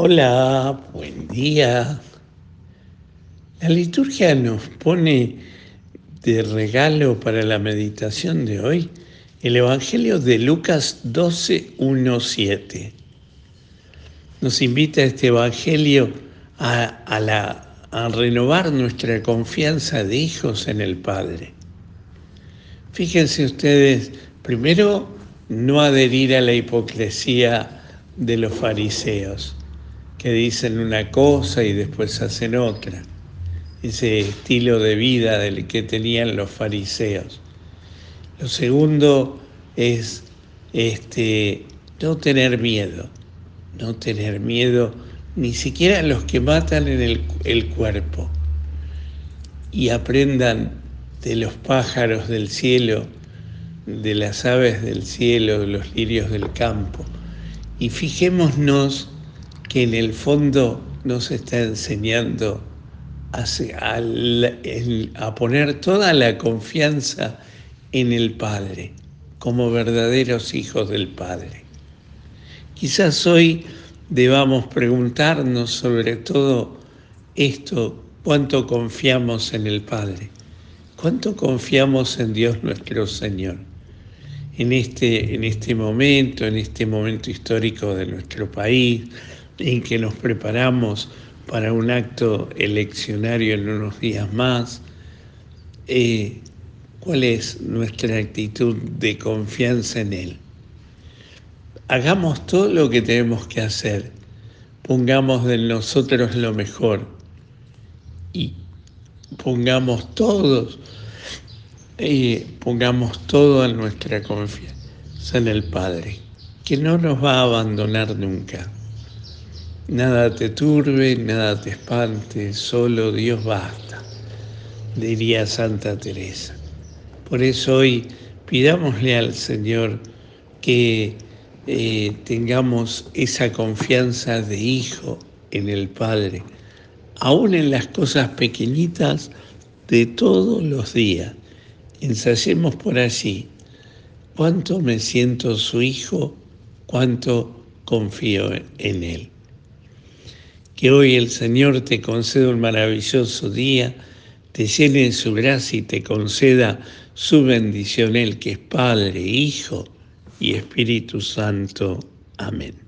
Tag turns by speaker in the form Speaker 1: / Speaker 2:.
Speaker 1: Hola, buen día. La liturgia nos pone de regalo para la meditación de hoy el Evangelio de Lucas 12, 1, 7. Nos invita este Evangelio a, a, la, a renovar nuestra confianza de hijos en el Padre. Fíjense ustedes, primero, no adherir a la hipocresía de los fariseos que dicen una cosa y después hacen otra. Ese estilo de vida del que tenían los fariseos. Lo segundo es este, no tener miedo, no tener miedo ni siquiera a los que matan en el, el cuerpo y aprendan de los pájaros del cielo, de las aves del cielo, de los lirios del campo. Y fijémonos que en el fondo nos está enseñando a, poner toda la confianza en el Padre, como verdaderos hijos del Padre. Quizás hoy debamos preguntarnos sobre todo esto, cuánto confiamos en el Padre, cuánto confiamos en Dios nuestro Señor. En este, en este momento, en este momento histórico de nuestro país, en que nos preparamos para un acto eleccionario en unos días más, eh, cuál es nuestra actitud de confianza en Él. Hagamos todo lo que tenemos que hacer, pongamos de nosotros lo mejor y pongamos todos, eh, pongamos toda nuestra confianza en el Padre, que no nos va a abandonar nunca. Nada te turbe, nada te espante, solo Dios basta, diría Santa Teresa. Por eso hoy pidámosle al Señor que eh, tengamos esa confianza de hijo en el Padre, aún en las cosas pequeñitas de todos los días. Ensayemos por allí. ¿Cuánto me siento su hijo? ¿Cuánto confío en él? Que hoy el Señor te conceda un maravilloso día, te llene en su gracia y te conceda su bendición, el que es Padre, Hijo y Espíritu Santo. Amén.